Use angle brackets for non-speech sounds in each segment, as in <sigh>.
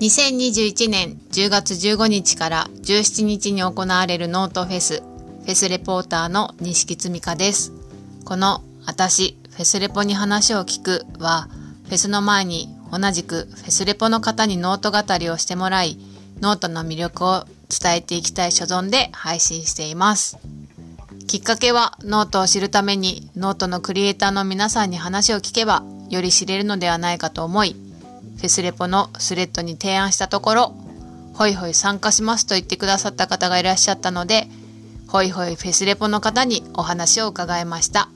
2021年10月15日から17日に行われるノートフェス、フェスレポーターの西木つみかです。この私、フェスレポに話を聞くは、フェスの前に同じくフェスレポの方にノート語りをしてもらい、ノートの魅力を伝えていきたい所存で配信しています。きっかけはノートを知るためにノートのクリエイターの皆さんに話を聞けばより知れるのではないかと思い、フェスレポのスレッドに提案したところ、ホイホイ参加しますと言ってくださった方がいらっしゃったので、ホイホイフェスレポの方にお話を伺いました。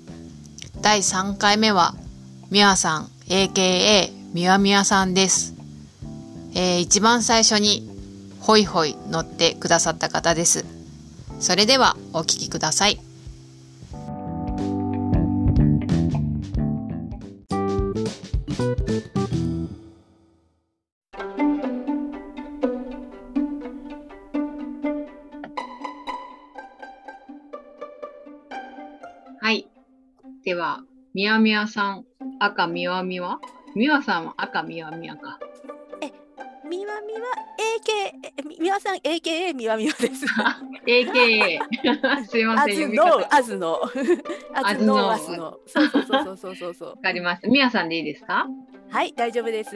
第3回目は、みわさん、AKA みわみわさんです。えー、一番最初に、ホイホイ乗ってくださった方です。それではお聞きください。では、みやみやさん、赤みわみわみわさんは赤みわみわか。え、みわみわ AK、みわさん AKA みわみわです。<laughs> AKA <laughs> すいません。あずの、あずの、<laughs> あずの、そうそうそうそうそうそう。わかりました。みやさんでいいですか？はい、大丈夫です。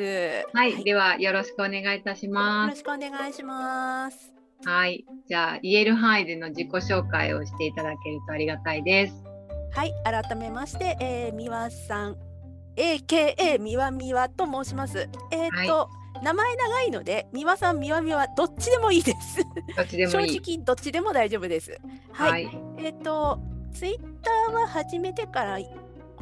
はい、はい、ではよろしくお願いいたします。よろしくお願いします。はい、じゃあ言える範囲での自己紹介をしていただけるとありがたいです。はい改めまして、えー、みわさん。AKA みわみわと申します。えっ、ー、と、はい、名前長いのでみわさんみわみわどっちでもいいです。どっちでも正直どっちでも大丈夫です。はい、はい、えっ、ー、とツイッターは始めてから今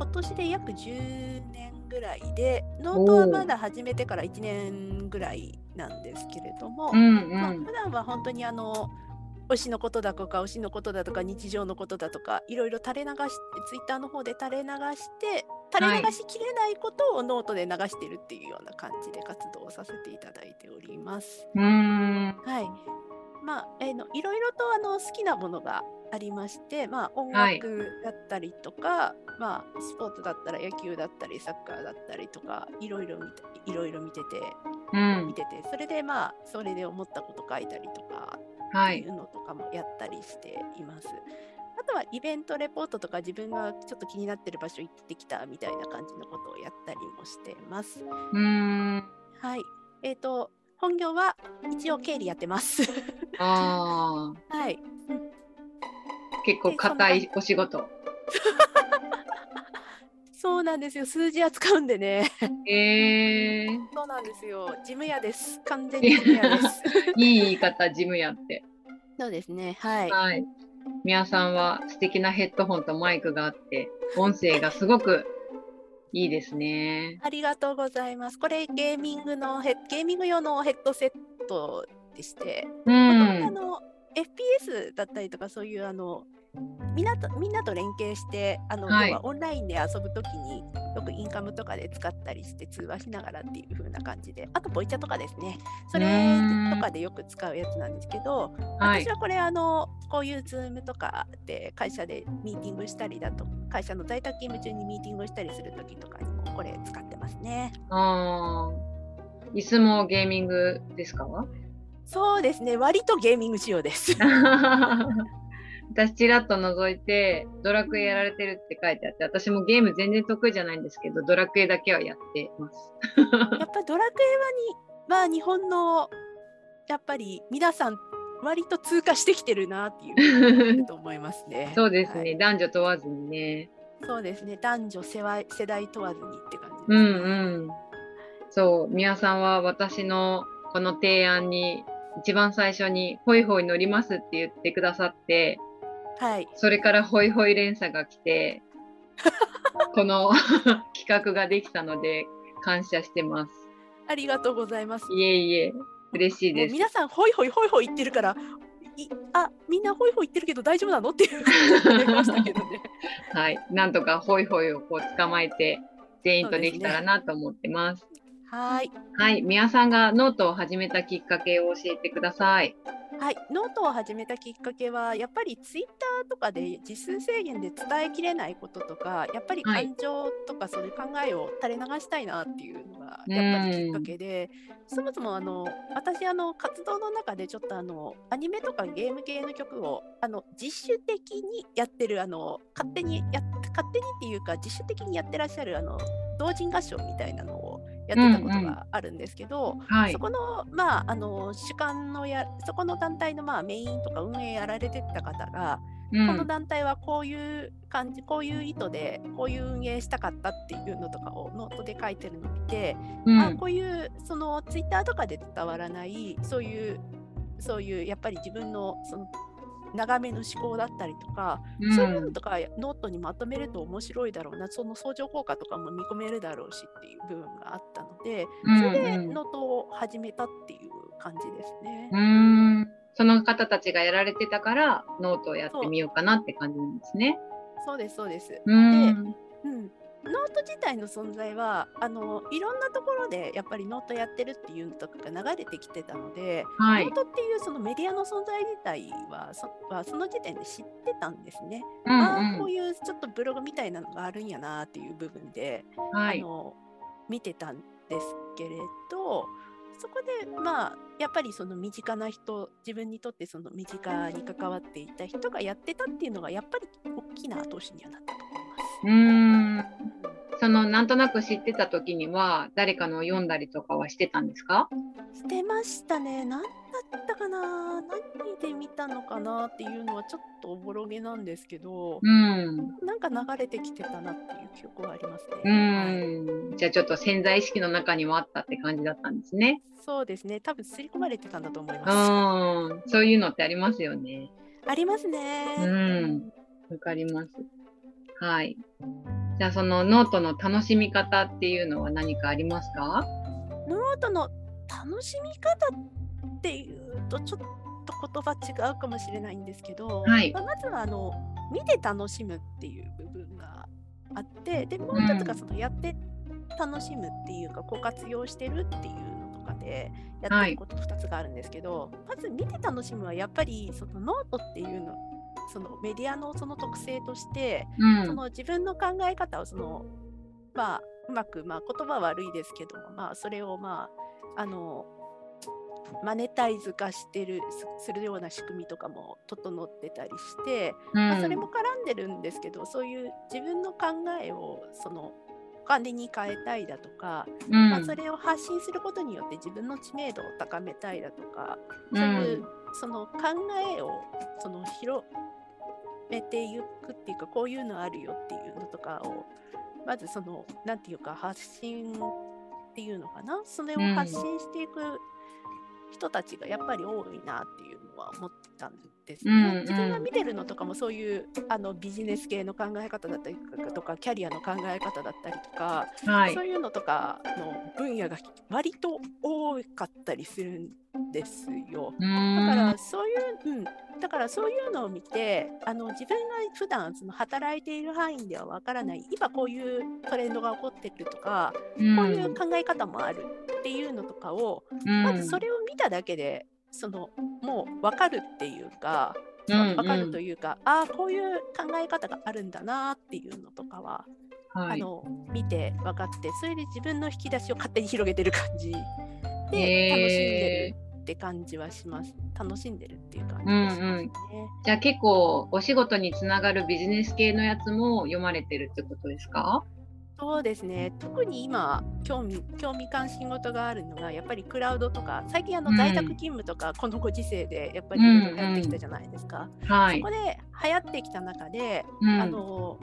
年で約10年ぐらいでノートはまだ始めてから1年ぐらいなんですけれども、うんうん。まあ、普段は本当にあの推しのことだとか推しのことだとか日常のことだとかいろいろ垂れ流しツイッターの方で垂れ流して垂れ流しきれないことをノートで流してるっていうような感じで活動をさせていただいております。はい。まあえーの、いろいろとあの好きなものがありまして、まあ、音楽だったりとか、はい、まあ、スポーツだったら野球だったりサッカーだったりとかいろいろ見ていろいろ見てて、うん、見ててそれでまあそれで思ったこと書いたりとかっていうのとかもやったりしています。はい、あとはイベントレポートとか自分がちょっと気になってる場所行ってきたみたいな感じのことをやったりもしてます。うんはい。えっ、ー、と本業は一応経理やってます。<laughs> ああ。はい。結構硬いお仕事。<laughs> そうなんですよ。数字扱うんでね。えー、そうなんですよ。事務屋です。完全に事務屋です。<laughs> いい言い方、事務屋って。そうですね。はい。はい。皆さんは素敵なヘッドホンとマイクがあって、音声がすごくいいですね。ありがとうございます。これゲーミングのヘゲーミング用のヘッドセットでして、うん、あの FPS だったりとかそういうあのみんなとみんなと連携してあの、はい、要はオンラインで遊ぶときによくインカムとかで使ったりして通話しながらっていう風な感じで。あとボイチャとかですね。それとかでよく使うやつなんですけど私はこれあのこういうズームとかで会社でミーティングしたりだと会社の在宅勤務中にミーティングしたりするときとかにもこれ使ってますね。あ椅子もゲーミングですか？そうですね。割とゲーミング仕様です。<laughs> 私ちらっと覗いて、ドラクエやられてるって書いてあって、私もゲーム全然得意じゃないんですけど、ドラクエだけはやってます。やっぱドラクエはに、まあ日本の、やっぱり皆さん、割と通過してきてるなっていう <laughs> と思いますね。そうですね、はい、男女問わずにね。そうですね、男女世代世代問わずにって感じですね。うんうん。そう、宮さんは私のこの提案に一番最初にホイホイ乗りますって言ってくださって、はい、それからホイホイ連鎖が来て <laughs> この <laughs> 企画ができたので感謝してます。ありがとうございます。いえいえ、嬉しいです。皆さんホイホイホイホイ言ってるから、いあみんなホイホイ言ってるけど大丈夫なの？っていうましたけどね。<laughs> はい、なんとかホイホイをこう捕まえて全員とできたらなと思ってます。すね、はい。はい、みわさんがノートを始めたきっかけを教えてください。はい、ノートを始めたきっかけはやっぱりツイッターとかで字数制限で伝えきれないこととかやっぱり感情とかそういう考えを垂れ流したいなっていうのがやっぱりきっかけで、そもそもあの私あの活動の中でちょっとあのアニメとかゲーム系の曲をあの自主的にやってるあの勝手にや勝手にっていうか自主的にやってらっしゃるあの同人合唱みたいなのをやってたことがあるんですけど、うんうんはい、そこの,、まあ、あの主観のやそこの団体の、まあ、メインとか運営やられてた方が、うん、この団体はこういう感じこういう意図でこういう運営したかったっていうのとかをノートで書いてるのを見て、うん、あこういうそのツイッターとかで伝わらないそういうそういうやっぱり自分のその長めの思考だったりとか、うん、そういうのとかノートにまとめると面白いだろうなその相乗効果とかも見込めるだろうしっていう部分があったので、それでノートを始めたっていう感じですね。うんその方たちがやられてたからノートをやってみようかなって感じなんですね。そうですそうです。で、うん、ノート自体の存在はあのいろんなところでやっぱりノートやってるっていうのとかが流れてきてたので、はい、ノートっていうそのメディアの存在自体はそはその時点で知ってたんですね。うんうん、ああこういうちょっとブログみたいなのがあるんやなっていう部分で、はい、あの見てたんですけれどそこでまあやっぱりその身近な人自分にとってその身近に関わっていた人がやってたっていうのがやっぱり大きな後押しにはなったと思います。うんそのなんとなく知ってた時には誰かの読んだりとかはしてたんですか？してましたね。何だったかな？何で見たのかなっていうのはちょっとおぼろげなんですけど、うん、なんか流れてきてたなっていう記憶はありますね。うん、はい、じゃあちょっと潜在意識の中にもあったって感じだったんですね。そうですね。多分刷り込まれてたんだと思います。そういうのってありますよね。ありますね。うん。わかります。はい。じゃあそのノートの楽しみ方っていうのは何かありますか？ノートの楽しみ方っていうとちょっと言葉違うかもしれないんですけど、はい。まあ、まずはあの見て楽しむっていう部分があってでもう一つがそのやって楽しむっていうか、こう活用してるっていうのとかでやってること2つがあるんですけど、はい、まず見て楽しむはやっぱりそのノートっていうのそのメディアのその特性として、うん、その自分の考え方をその、まあ、うまく、まあ、言葉は悪いですけども、まあ、それを、まあ、あのマネタイズ化してるするような仕組みとかも整ってたりして、うん、まあ、それも絡んでるんですけどそういう自分の考えをそのお金に変えたいだとか、うん、まあ、それを発信することによって自分の知名度を高めたいだとか、そういうその考えをその広めていくっていうかこういうのあるよっていうのとかをまずその何て言うか発信っていうのかな？それを発信していく人たちがやっぱり多いなっていうのは思ったんです。ね。うんうん、自分が見てるのとかもそういうあのビジネス系の考え方だったりとかキャリアの考え方だったりとか、はい、そういうのとかの分野が割と多かったりするんですよ。だからそういう、うん、だからそういうのを見てあの自分が普段その働いている範囲ではわからない今こういうトレンドが起こってるとか、うん、こういう考え方もあるっていうのとかを、うん、まずそれを見ただけでそのもう分かるっていうか、分かるというか、ああこういう考え方があるんだなっていうのとかは、はい、あの見て分かってそれで自分の引き出しを勝手に広げてる感じ。で楽しんでるって感じはします。楽しんでるっていう感じですね。うん。うん、じゃあ結構お仕事につながるビジネス系のやつも読まれてるってことですか？そうですね。特に今興味興味関心事があるのがやっぱりクラウドとか最近あの在宅勤務とかこのご時世でやっぱりやってきたじゃないですか、うんうんはい、そこで流行ってきた中で、うん、あの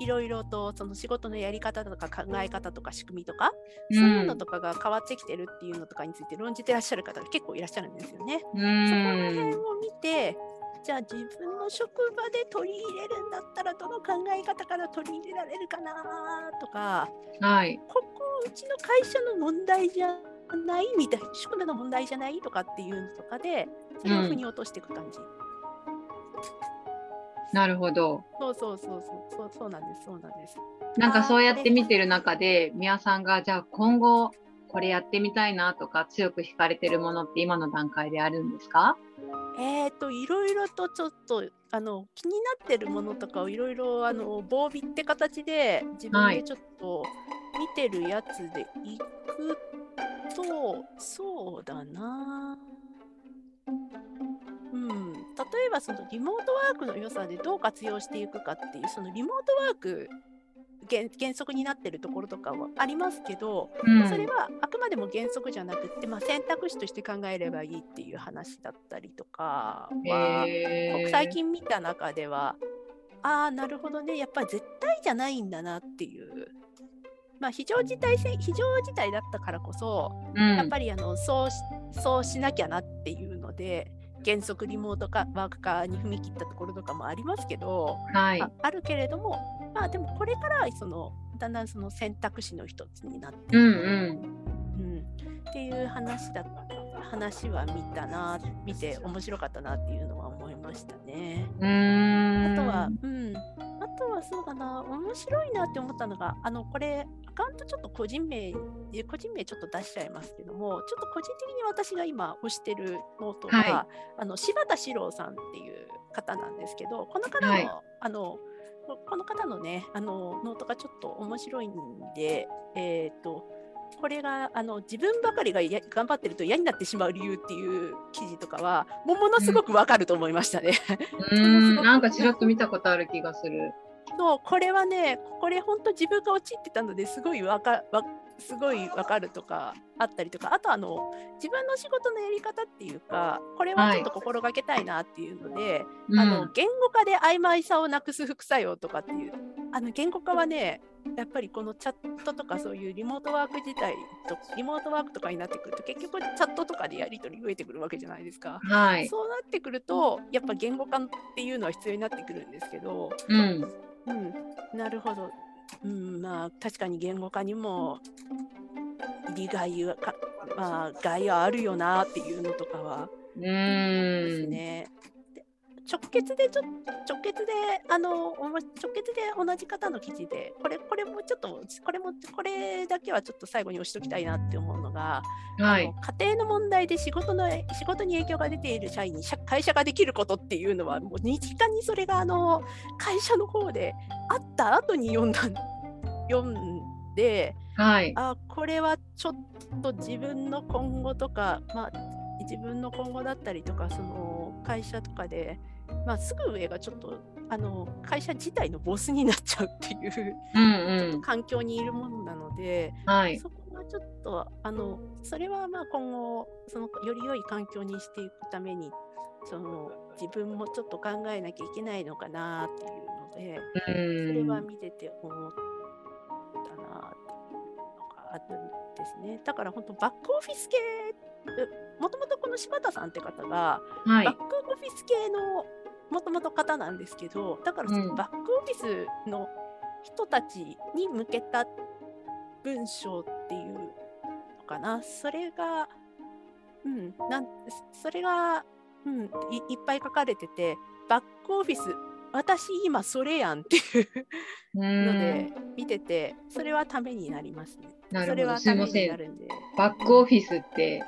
いろいろとその仕事のやり方とか考え方とか仕組みとか、そういうのとかが変わってきてるっていうのとかについて論じてらっしゃる方が結構いらっしゃるんですよね。そこら辺を見てじゃあ自分の職場で取り入れるんだったらどの考え方から取り入れられるかなとか、はい、ここうちの会社の問題じゃないみたい宿務の問題じゃないとかっていうのとかでそれを腑に落としていく感じ。うんなるほど。そうそうそうそうそうなんですそうなんです。なんかそうやって見てる中で宮さんがじゃあ今後これやってみたいなとか強く惹かれてるものって今の段階であるんですか？えっ、ー、といろいろとちょっとあの気になってるものとかをいろいろあの防備って形で自分でちょっと見てるやつでいくと、はい、そうだな。うん、例えばそのリモートワークの良さでどう活用していくかっていうそのリモートワーク原原則になってるところとかはありますけど、うん、それはあくまでも原則じゃなくて、まあ、選択肢として考えればいいっていう話だったりとかは最近見た中ではああなるほどねやっぱり絶対じゃないんだなっていう。まあ、非常事態非常事態だったからこそ、うん、やっぱりあのそうそうしなきゃなっていうので原則リモート化ワーク化に踏み切ったところとかもありますけど、はい、ああるけれどもまあでもこれからそのだんだんその選択肢の一つになってうんうん、っていう話だ話は見たな見て面白かったなっていうのは思いましたね。あとは、うん、あとはそうだな面白いなって思ったのがあのこれアカウントちょっと個人名個人名ちょっと出しちゃいますけどもちょっと個人的に私が今推してるノートは、はい、あの柴田史郎さんっていう方なんですけどこの方のはい、あのこの方のね、あのノートがちょっと面白いんで、えっ、ー、と、これがあの自分ばかりが頑張ってると嫌になってしまう理由っていう記事とかはもものすごくわかると思いましたね。<laughs> うん、なんかちらっと見たことある気がする。そうこれはねこれ本当自分が陥ってたのですごいわかわすごいわかるとかあったりとかあとあの自分の仕事のやり方っていうかこれはちょっと心がけたいなっていうので、はい、あの言語化で曖昧さをなくす副作用とかっていうあの言語化はねやっぱりこのチャットとかそういうリモートワーク自体とリモートワークとかになってくると結局チャットとかでやり取り増えてくるわけじゃないですか、はい、そうなってくるとやっぱ言語化っていうのは必要になってくるんですけど、うん、うん、なるほどうん、まあ確かに言語化にも利害はか、まあ、害はあるよなっていうのとかはですね。直結でちょ直結であの直結で同じ方の記事でこれこれもちょっとこれもこれだけはちょっと最後に押しときたいなって思うのが、はい、あの家庭の問題で仕事の仕事に影響が出ている社員に会社ができることっていうのはもう身近にそれがあの会社の方であった後に読んだ読んで、はい、あこれはちょっと自分の今後とか、まあ、自分の今後だったりとかその会社とかで、まあ、すぐ上がちょっとあの会社自体のボスになっちゃうっていう、うんうん、環境にいるものなので、はい、そこはちょっとあのそれはまあ今後そのより良い環境にしていくためにその自分もちょっと考えなきゃいけないのかなっていうので、それは見てて思っあるんですね。だから本当バックオフィス系もともとこの柴田さんって方が、はい、バックオフィス系のもともと方なんですけどだからそのバックオフィスの人たちに向けた文章っていうのかな。それがうんなんそれが、うん、いいっぱい書かれててバックオフィス私今それやんっていうので見ててそれはためになりますね。なるほどすいません。バックオフィスって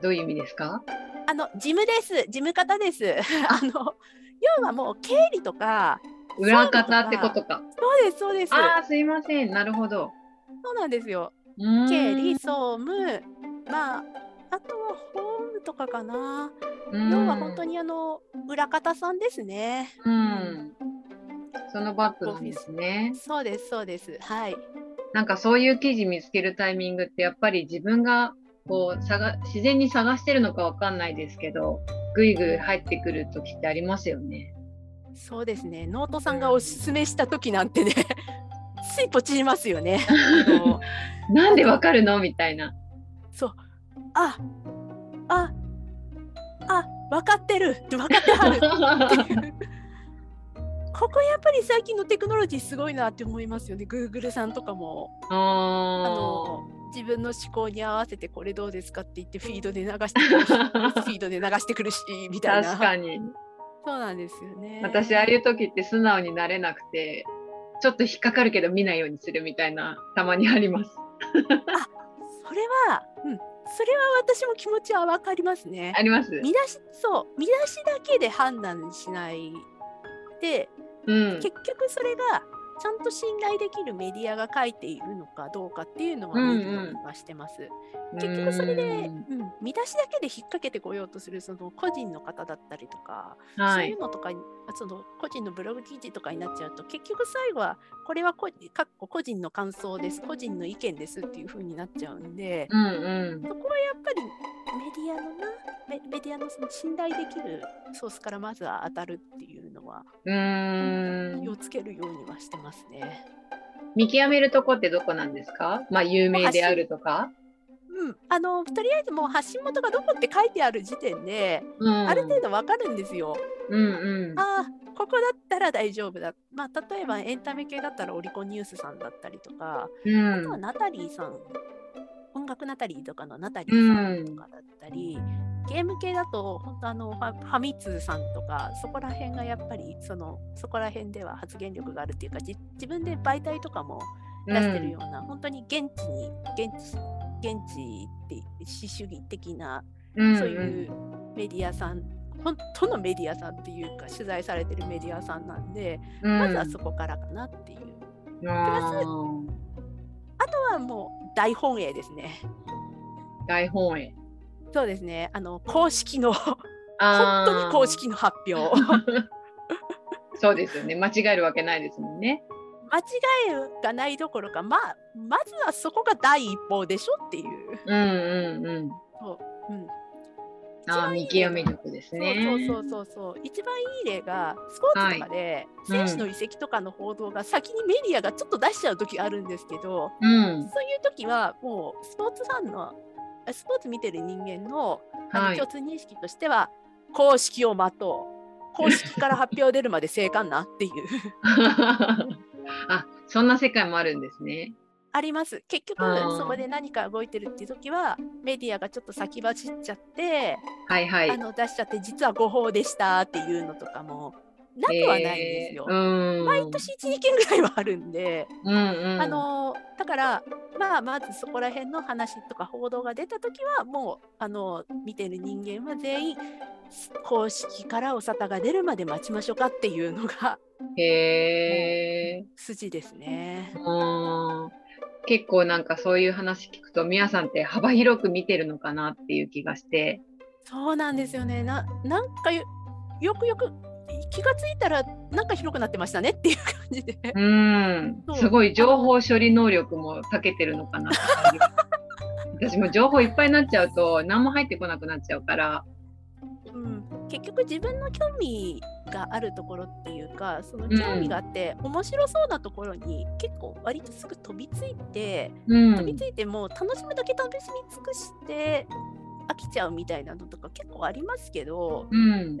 どういう意味ですか？あの事務です。事務方です。あの要はもう経理とか裏方ってことか。そうですそうです。ああすいません。なるほど。そうなんですよ。経理総務まああとは法務とかかな。要は本当にあの裏方さんですね。うん。そのバックなんですね。そうですそうです。はい。なんかそういう記事見つけるタイミングってやっぱり自分がこう探自然に探してるのかわかんないですけどぐいぐい入ってくる時ってありますよね。そうですねノートさんがおすすめした時なんてね <laughs> ついポチりますよね。<laughs> なんでわかるの？みたいな。そうあああ分かってる分かってはる <laughs> ここやっぱり最近のテクノロジーすごいなって思いますよね。Google さんとかも。あの自分の思考に合わせてこれどうですかって言ってフィードで流してくるし <laughs> フィードで流してくるしみたいな。確かに。そうなんですよね。私ああいう時って素直になれなくてちょっと引っかかるけど見ないようにするみたいなたまにあります。あそれは、うん、それは私も気持ちは分かりますね。あります。見出しそう見出しだけで判断しないで、うん、結局それがちゃんと信頼できるメディアが書いているのかどうかっていうのは見る気がしてます。うんうん、結局それで、うん、見出しだけで引っ掛けてこようとするその個人の方だったりとか、はい、そういうのとかその個人のブログ記事とかになっちゃうと結局最後はこれは個個人の感想です個人の意見ですっていう風になっちゃうんで、うんうん、そこはやっぱりメディアのなメメディアのその信頼できるソースからまずは当たるっていうのは気をつけるようにはしてますね。見極めるとこってどこなんですか？まあ有名であるとか？うん、あのとりあえずもう発信元がどこって書いてある時点で、うん、ある程度わかるんですよ。うんうん、ああここだったら大丈夫だ。まあ、例えばエンタメ系だったらオリコンニュースさんだったりとか、うん、あとはナタリーさん。音楽ナタリーとかのナタリーさんとかだったり、ゲーム系だと本当あのファミ通さんとかそこら辺がやっぱりそのそこら辺では発言力があるっていうか自分で媒体とかも出してるような、うん、本当に現地に現地現地って主主義的な、うんうん、そういうメディアさん本当のメディアさんっていうか取材されてるメディアさんなんで、うん、まずはそこからかなっていう。プラスあとはもう大本営ですね。大本営。そうですね。あの公式の本当に公式の発表。<laughs> そうですよね。間違えるわけないですもんね。間違いがないどころか、まあ、まずはそこが第一報でしょっていう。うんうんうん。そう、うん。あ見極め力ですね。そうそうそうそう一番いい例がスポーツとかで、選手の移籍とかの報道が先にメディアがちょっと出しちゃう時あるんですけど、うん、そういう時はもうスポーツファンのスポーツ見てる人間のあの共通認識としては、公式を待とう公式から発表出るまで静観なっていう <laughs> あそんな世界もあるんですね。あります。結局そこで何か動いてるっていう時はメディアがちょっと先走っちゃって、はいはい、あの出しちゃって実は誤報でしたっていうのとかもなくはないんですよ。えー、毎年12件ぐらいはあるんで、うんうん、あのだからまあまずそこら辺の話とか報道が出た時はもうあの見てる人間は全員公式からお沙汰が出るまで待ちましょうかっていうのがへ筋ですね。結構なんかそういう話聞くと皆さんって幅広く見てるのかなっていう気がして。そうなんですよね。ななんかよくよく気がついたらなんか広くなってましたねっていう感じで。うん。すごい情報処理能力も長けてるのかな <laughs> 私も情報いっぱいになっちゃうと何も入ってこなくなっちゃうからうん、結局自分の興味があるところっていうかその興味があって、面白そうなところに結構割とすぐ飛びついて、うん、飛びついても楽しむだけ楽しみ尽くして飽きちゃうみたいなのとか結構ありますけど、うん、その傾向は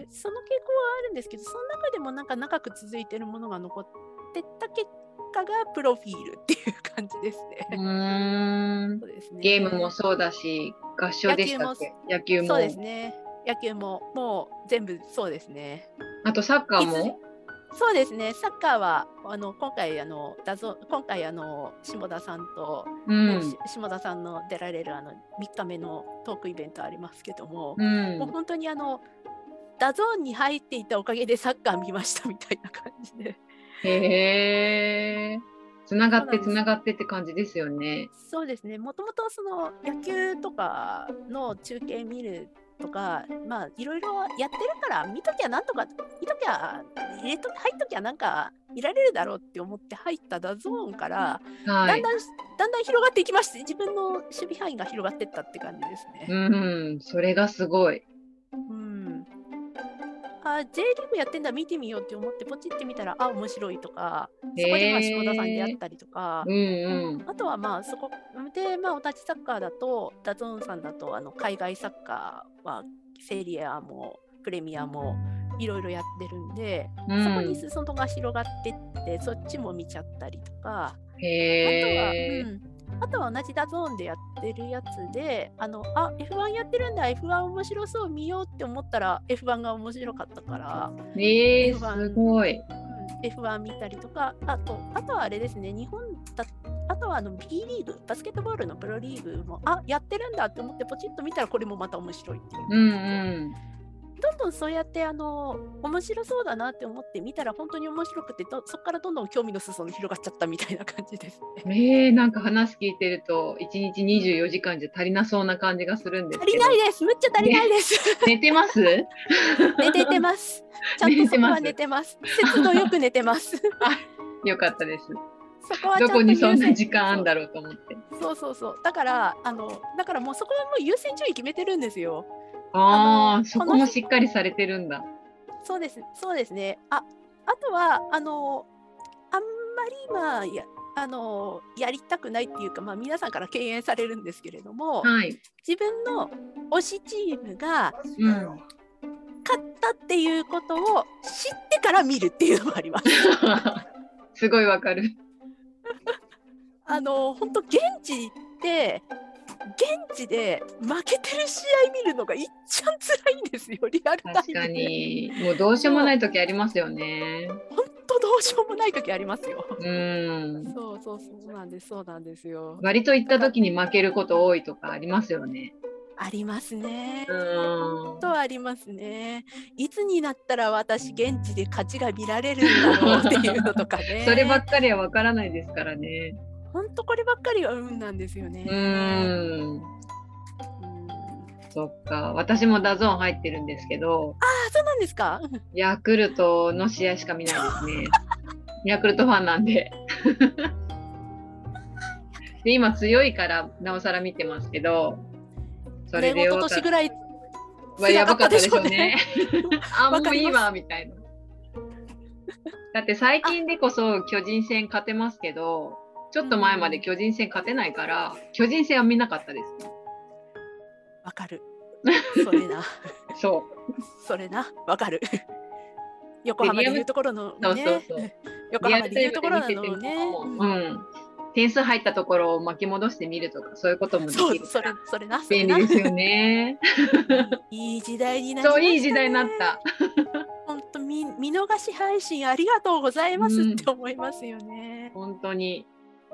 あるんですけどその中でもなんか長く続いてるものが残ってた結果がプロフィールっていう感じですね。うん。<laughs> そうですね。ゲームもそうだし合唱でしたっけ？野球も。そうですね野球ももう全部そうですね。あとサッカーも？そうですね、サッカーはあの今回あのだぞ今回あの下田さんと、うん、下田さんの出られるあの3日目のトークイベントありますけども、うん、もう本当にあの DAZNに入っていたおかげでサッカー見ましたみたいな感じで。へえ。つながってつながってって感じですよね。そうですね。もともとその野球とかの中継見るとか、まあいろいろやってるから見ときゃなんとか見ときゃ入れと入っときゃなんか見られるだろうって思って入った DAZNから、はい、だんだんだんだん広がっていきまして自分の守備範囲が広がっていったって感じですね。うんそれがすごい。うんあ J リーグやってんだ見てみようって思ってポチってみたらあ面白いとかそこでまあ下田さんであったりとか、うんうん、あとはまあそこでまあお立ちサッカーだと DAZNさんだとあの海外サッカーはセリエA もプレミアもいろいろやってるんで、うん、そこに裾野が広がってってそっちも見ちゃったりとか。あとは、うんあとは同じ DAZNでやってるやつで、あの、あ、F1 やってるんだ、F1 面白そう見ようって思ったら F1 が面白かったから。えー、F1, すごい。F1 見たりとか、あと、あとはあれですね、日本だあとはあの B リーグ、バスケットボールのプロリーグも、あやってるんだって思って、ポチッと見たら、これもまた面白いっていう。うんうんどんどんそうやってあの面白そうだなって思って見たら本当に面白くてそこからどんどん興味の裾野広がっちゃったみたいな感じですね。えー、なんか話聞いてると1日24時間じゃ足りなそうな感じがするんです足りないです。むっちゃ足りないです、ね、寝てます？<laughs> 寝てます。ちゃんとそこは寝てます。節度よく寝てます。<laughs> よかったです。そこはどこにそんな時間あんだろうと思って。そうそうそう。だからあのだからもうそこはもう優先順位決めてるんですよああ、そこもしっかりされてるんだ。そうです、そうですね。あ、あとは、あの、あんまり、まあ、や、あの、やりたくないっていうか、まあ、皆さんから敬遠されるんですけれども。はい、自分の推しチームが。うん、勝ったっていうことを知ってから見るっていうのもあります。<laughs> すごいわかる。<laughs> あの、本当現地行って。現地で負けてる試合見るのがいっちゃん辛いんですよリアルタイム確かに。もうどうしようもない時ありますよね。本当どうしようもない時ありますよ。うん。そうそうそう。なんですそうなんですよ。割と行った時に負けること多いとかありますよね。ありますね。うん。とありますね。いつになったら私現地で勝ちが見られるんだろうっていうのとかね。<laughs> そればっかりはわからないですからね。本当こればっかりは運なんですよね。うん。そっか、私も DAZN 入ってるんですけど。ああ、そうなんですか？ヤクルトの試合しか見ないですね。<laughs> ヤクルトファンなんで。<laughs> で今強いからなおさら見てますけど、それでよ年ぐらいはやばかったでしょうね。<laughs> あもういいわみたいな。だって最近でこそ巨人戦勝てますけど。ちょっと前まで巨人戦勝てないから、巨人戦は見なかったです。わかる。それな。<laughs> そう。それな。わかる。横浜でいうところの、ね、そうそうそう <laughs> 横浜でいうところなのね。うん。点数入ったところを巻き戻してみるとかそういうこともできるそれそれな便利ですよね <laughs> いい時代になりました、ね、そういい時代になった本当見見逃し配信ありがとうございますって思いますよね、うん、本当に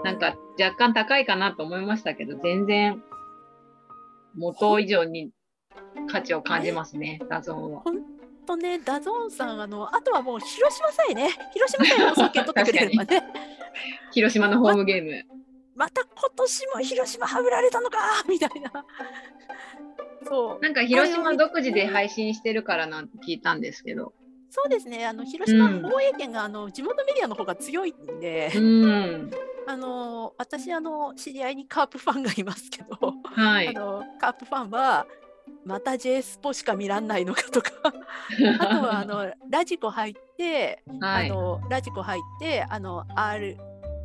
なんか若干高いかなと思いましたけど、全然元以上に価値を感じますね、 DAZNは。本当ね、 DAZNさん、あのあとはもう広島さえね、広島さえ放送権取ってくれればね。<laughs> 広島のホームゲーム。ま <laughs> また今年も広島はぶられたのかみたいな。そうなんか広島独自で配信してるからなんて聞いたんですけど。そうですね、あの広島放映権が、あの地元メディアの方が強いんで、うん、<laughs> あの私あの知り合いにカープファンがいますけど、はい、あのカープファンはまた J スポしか見らんないのかとか。<laughs> あとはあのラジコ入って、はい、あのラジコ入ってあの R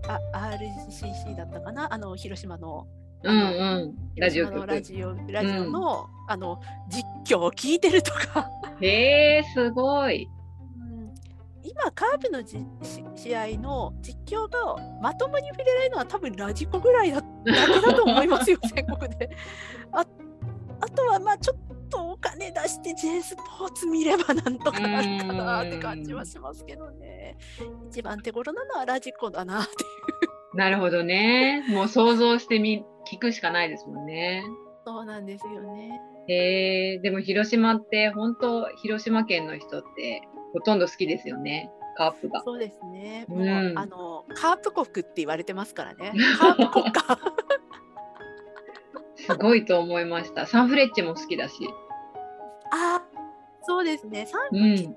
あ RCC だったかな？あの広島のうんうん、ラジオのラジオラジオのうん、あの実況を聞いてるとか。へえすごい今カープのじ試合の実況がまともに触れられるのは多分ラジコぐらいだだけだと思いますよ <laughs> 全国で。ああとはまあちょっとお金出して J スポーツ見ればなんとかなるかなって感じはしますけどね。一番手頃なのはラジコだなっていう。なるほどね。もう想像してみ聞くしかないですもんね。そうなんですよね。へえでも広島って本当広島県の人ってほとんど好きですよね。カープが。そうですね。もう、うん、あのカープ国って言われてますからね。<laughs> カープ国家。<laughs> すごいと思いました。サンフレッチェも好きだし。あ、そうですね。サン、うん、広島っ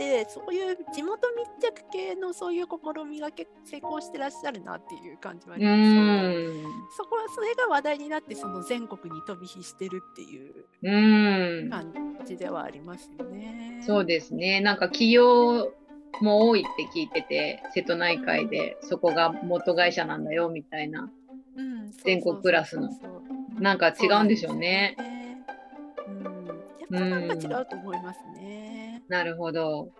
てそういう地元密着系のそういう試みが結成功してらっしゃるなっていう感じはあります、そこはそれが話題になってその全国に飛び火してるっていう感じではありますよね。うそうですね。なんか企業も多いって聞いてて瀬戸内海でそこが元会社なんだよみたいな、うん、全国クラスの。なんか違うんでしょうね。うん、やっぱなんか違うと思いますね。なるほど。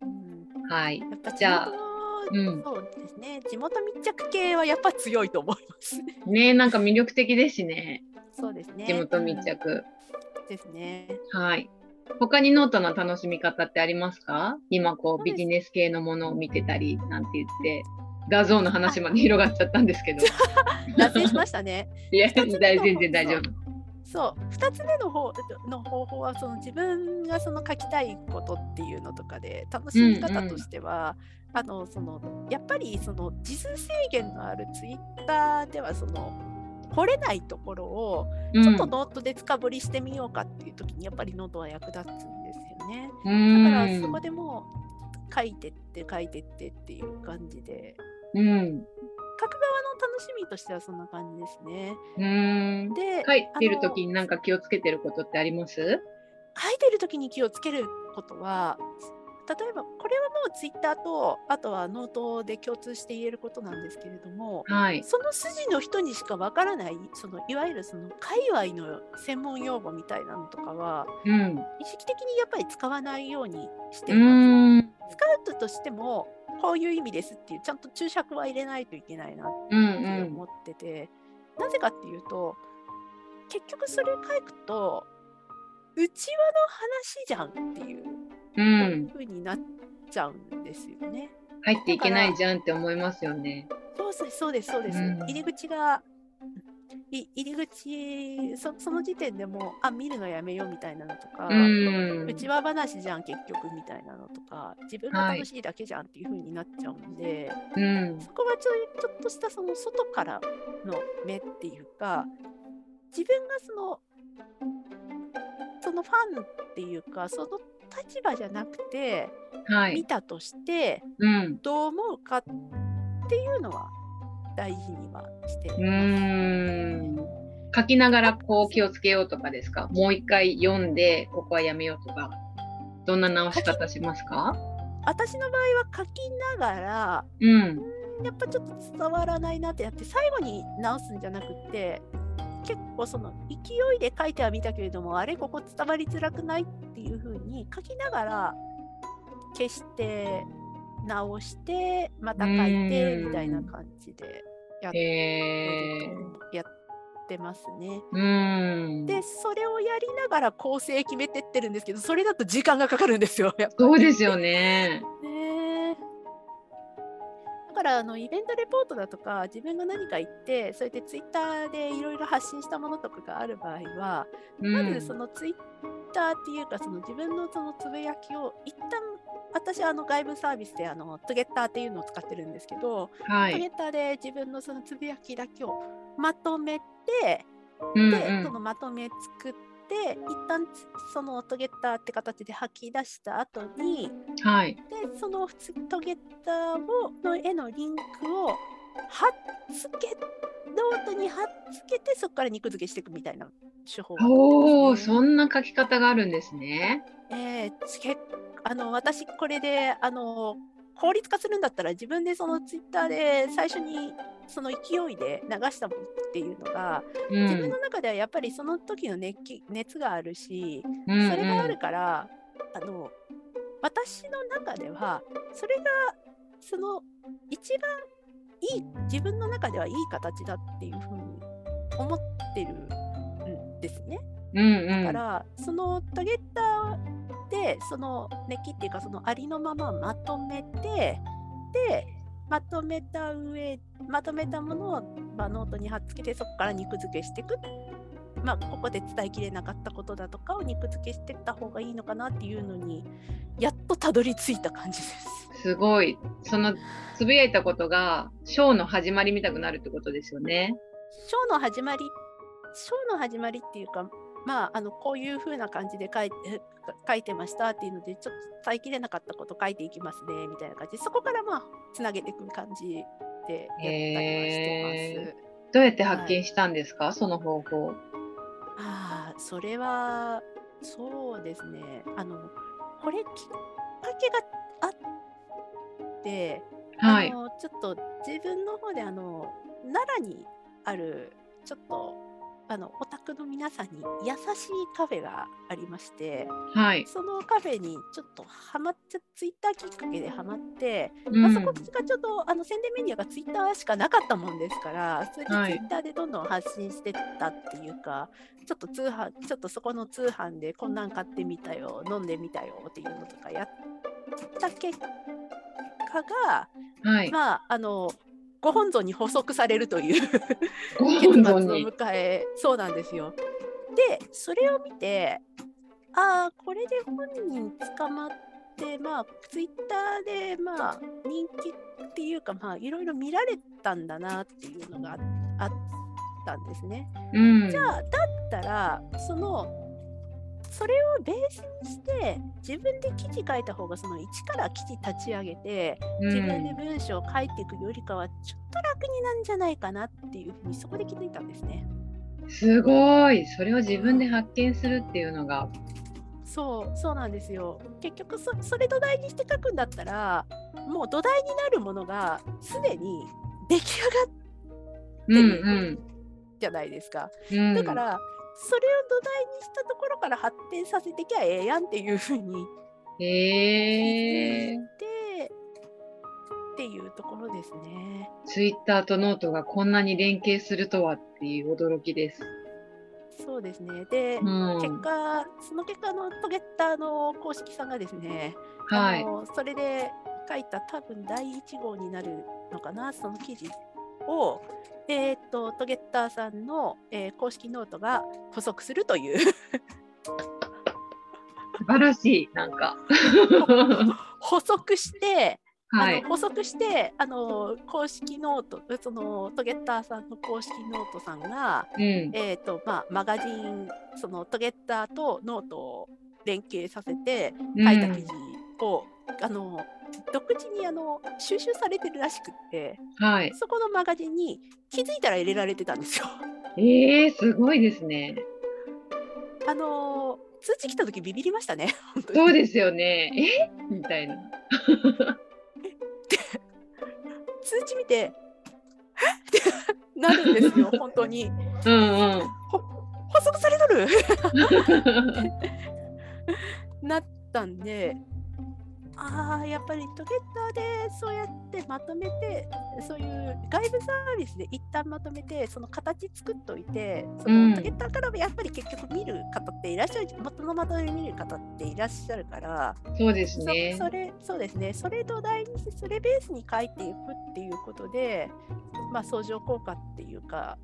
うん、はい。やっぱじゃあ、うん、そうですね。地元密着系はやっぱ強いと思います。<laughs> ね、なんか魅力的ですしね。そうですね。地元密着。うん、ですね。はい。他にノートの楽しみ方ってありますか？今こうビジネス系のものを見てたりなんて言って画像の話まで広がっちゃったんですけど。脱線しましたね。<laughs> いや、全然大丈夫。そう。2つ目の方の方法はその自分がその書きたいことっていうのとかで楽しみ方としては、うんうん、あのそのやっぱりその字数制限のあるツイッターではその掘れないところをちょっとノートで深掘りしてみようかっていう時にやっぱりノートは役立つんですよね。だからそこでも書いてって書いてってっていう感じで。うん書く側の楽しみとしてはそんな感じですね。うん。で書いてる時に何か気をつけてることってあります？書いてる時に気をつけることは例えばこれはもうツイッターとあとはノートで共通して言えることなんですけれども、はい、その筋の人にしかわからないそのいわゆるその界隈の専門用語みたいなのとかは、うん、意識的にやっぱり使わないようにしています。スカウトとしてもこういう意味ですっていうちゃんと注釈は入れないといけないなって思ってて、うんうん、なぜかっていうと結局それ書くと内輪の話じゃんっていう、ふうになっちゃうんですよね。入っていけないじゃんって思いますよね。そうですそうですそうです。うん、入り口が入り口そその時点でもあ見るのやめようみたいなのとか、うちわ話じゃん結局みたいなのとか自分が楽しいだけじゃんっていう風になっちゃうんで、はい、そこはちょちょっとしたその外からの目っていうか自分がそのそのファンっていうかその立場じゃなくて、はい、見たとして、うん、どう思うかっていうのは大事にはしてます。書きながらこう気をつけようとかですか？もう一回読んでここはやめようとか。どんな直し方しますか？私の場合は書きながら、うん、やっぱちょっと伝わらないなってやって最後に直すんじゃなくて結構その勢いで書いてはみたけれどもあれここ伝わりづらくないっていう風に書きながら消して直してまた書いてみたいな感じでやってやってますね。でそれをやりながら構成決めてってるんですけどそれだと時間がかかるんですよ。そうですよね。<laughs> ねだからあのイベントレポートだとか自分が何か言ってそれでツイッターでいろいろ発信したものとかがある場合は、うん、まずそのツイッターっていうかその自分のそのつぶやきを一旦私はあの外部サービスであのトゥゲッターっていうのを使ってるんですけど、はい、トゥゲッターで自分のそのつぶやきだけをまとめて、うんうん、でそのまとめ作って一旦そのトゲッターって形で吐き出した後に、はい、でそのトゲッターをの絵のリンクを貼っつけノートに貼っつけてそこから肉付けしていくみたいな手法、ね、おおそんな書き方があるんですね。えー、結あの私これであの効率化するんだったら自分でそのツイッターで最初にその勢いで流したものっていうのが、うん、自分の中ではやっぱりその時の熱気熱があるし、それがあるからあの私の中ではそれがその一番いい自分の中ではいい形だっていうふうに思ってるんですね。うんうん、だからそのタゲッターでその熱気っていうかそのありのまままとめてでまとめた上まとめたものを、まあ、ノートに貼っつけてそこから肉付けしていくまあ、ここで伝えきれなかったことだとかを肉付けしていった方がいいのかなっていうのにやっとたどり着いた感じです。すごいそのつぶやいたことがショーの始まりみたくなるってことですよね。ショーの始まりショーの始まりっていうかまあ、あのこういう風な感じで書いて <laughs> 書いてましたっていうのでちょっと伝えきれなかったこと書いていきますねみたいな感じ。でそこからまあつなげていく感じでやったりはしてます。どうやって発見したんですか、はい、その方法。ああそれはそうですね。あのこれきっかけがあって、はい、あのちょっと自分の方であの奈良にあるちょっとあのオタクの皆さんに優しいカフェがありまして、はい、そのカフェにちょっとハマっちゃツイッターきっかけでハマって、うん、まあ、そこがちょっとあの宣伝メディアがツイッターしかなかったもんですからそれでツイッターでどんどん発信してったっていうか、はい、ちょっと通販ちょっとそこの通販でこんなん買ってみたよ飲んでみたよっていうのとかやった結果果が、はい、まああのご本尊に補足されるという <laughs> 結末を迎えそうなんですよ。でそれを見てああこれで本人捕まってまあツイッターでまあ人気っていうかまあいろいろ見られたんだなっていうのがあったんですね。うん、じゃあだったらそのそれをベースにして自分で記事書いた方がその一から記事立ち上げて自分で文章を書いていくよりかはちょっと楽になんじゃないかなっていうふうにそこで気づいたんですね。すごい。それを自分で発見するっていうのが。そうそうなんですよ。結局そそれ土台にして書くんだったらもう土台になるものがすでに出来上がってるじゃないですか、うんうん、だからそれを土台にしたところから発展させてきゃええやんっていうふうにへえでっていうところですね。ツイッターとノートがこんなに連携するとはっていう驚きです。そうですね。で、うん、結果、その結果のトゲッターの公式さんがですね、はい、あのそれで書いた多分第1号になるのかな、その記事を、えー、っと、トゲッターさんの、えー、公式ノートが補足するという。素晴らしい、なんか。補足して、はい、あの補足してあの公式ノートそのトゲッターさんの公式ノートさんが、うん、えーとまあ、マガジンそのトゲッターとノートを連携させて書いた記事を、うん、あの独自にあの収集されてるらしくって、はい、そこのマガジンに気づいたら入れられてたんですよ。えー、すごいですね。あの通知来た時ビビりましたね。そうですよね。え？みたいな。通知見て、え？ってなるんですよ、<laughs> 本当に。うんうん。補足されとる <laughs> なったんで、ああやっぱりトゲッターでそうやってまとめてそういう外部サービスで一旦まとめてその形作っといてその、トゲッターからもやっぱり結局見る方っていらっしゃる元のまとめ見る方っていらっしゃるからそうですね。それそうですね。それ土台にしてそれベースに書いていくっていうことでまあ相乗効果っていうか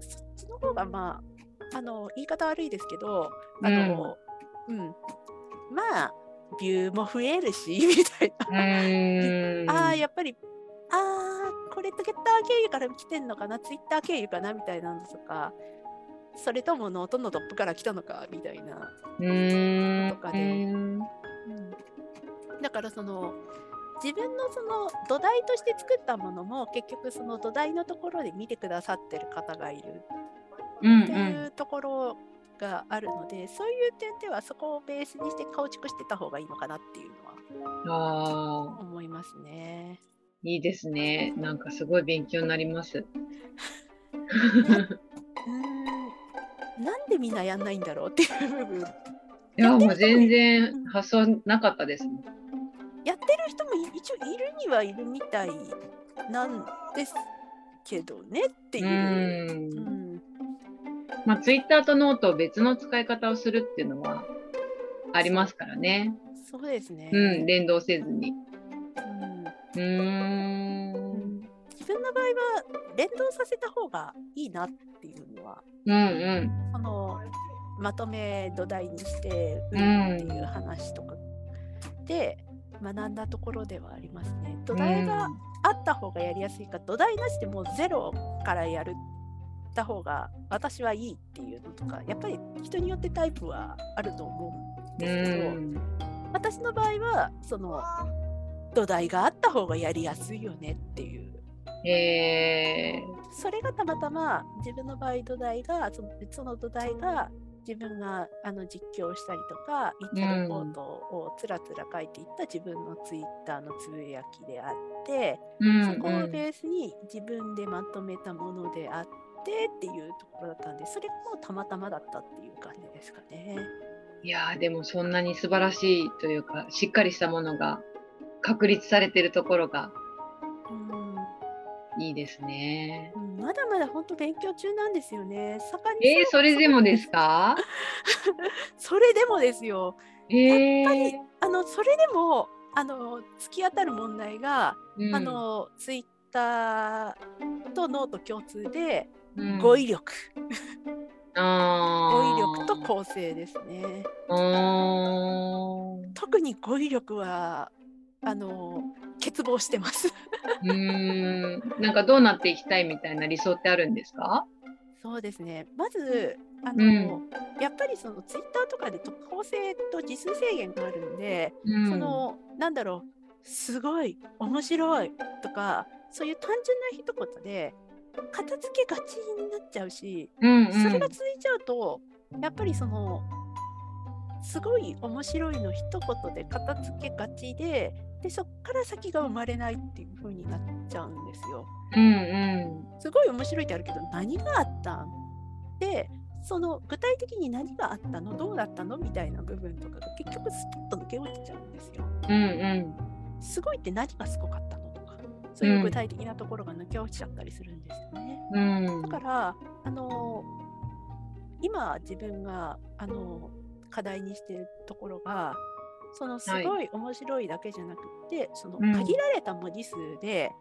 そっちの方がまああの言い方悪いですけどあの、うん、うん、まあビューも増えるし <laughs> みたいな。ああやっぱりああこれトゲッター経由から来てんのかなツイッター経由かなみたいなのとかそれともノートのトップから来たのかみたいな。とかで、うん、だからその自分のその土台として作ったものも結局その土台のところで見てくださってる方がいる。っていうところがあるので、そういう点ではそこをベースにして構築してた方がいいのかなっていうのは思いますね。いいですね。なんかすごい勉強になります。うんなんでみんなやんないんだろうっていう部分。いやもう全然発想なかったです、ん、やってる人も一応いるにはいるみたいなんですけどねっていう。うまあ、ツイッターとノート別の使い方をするっていうのはありますからね。そうですね。うん、連動せずに。うん。うん自分の場合は連動させた方がいいなっていうのは、うんうん、そのまとめ土台にしてうんっていう話とかで学んだところではありますね。土台があった方がやりやすいか、土台なしでもうゼロからやるった方が私はいいっていうのとかやっぱり人によってタイプはあると思うんですけど私の場合はその土台があった方がやりやすいよねっていう。えそれがたまたま自分の場合土台がそのその土台が自分があの実況したりとかインタレポートをつらつら書いていった自分のツイッターのつぶやきであって、うん。うん、そこをベースに自分でまとめたものであってっていうところだったんでそれもたまたまだったっていう感じですかね。いやでもそんなに素晴らしいというかしっかりしたものが確立されてるところが、うん、いいですね、うん、まだまだ本当勉強中なんですよね。えー、それでもですか？<laughs> それでもですよ。えー、やっぱりあのそれでもあの突き当たる問題が、うん、あのツイッターとノート共通で、うん、語彙力。語彙力と構成ですね。特に語彙力はあの欠乏してます。うん。なんかどうなっていきたいみたいな理想ってあるんですか？そうですね。まずあの、うん、やっぱりそのツイッターとかで特報性と字数制限があるんで、うん、そのなんだろうすごい面白いとかそういう単純な一言で片付けがちになっちゃうし、うんうん、それが続いちゃうとやっぱりそのすごい面白いの一言で片付けがちででそっから先が生まれないっていう風になっちゃうんですよ。うんうん、すごい面白いってあるけど何があったん？でその具体的に何があったの？どうだったの？みたいな部分とかが結局スポッと抜け落ちちゃうんですよ。うんうん、すごいって何がすごかった？そういう具体的なところが抜け落ちちゃったりするんですよね。うん、だからあの今自分があの課題にしてるところがそのすごい。面白いだけじゃなくて、はい、その限られた文字数で、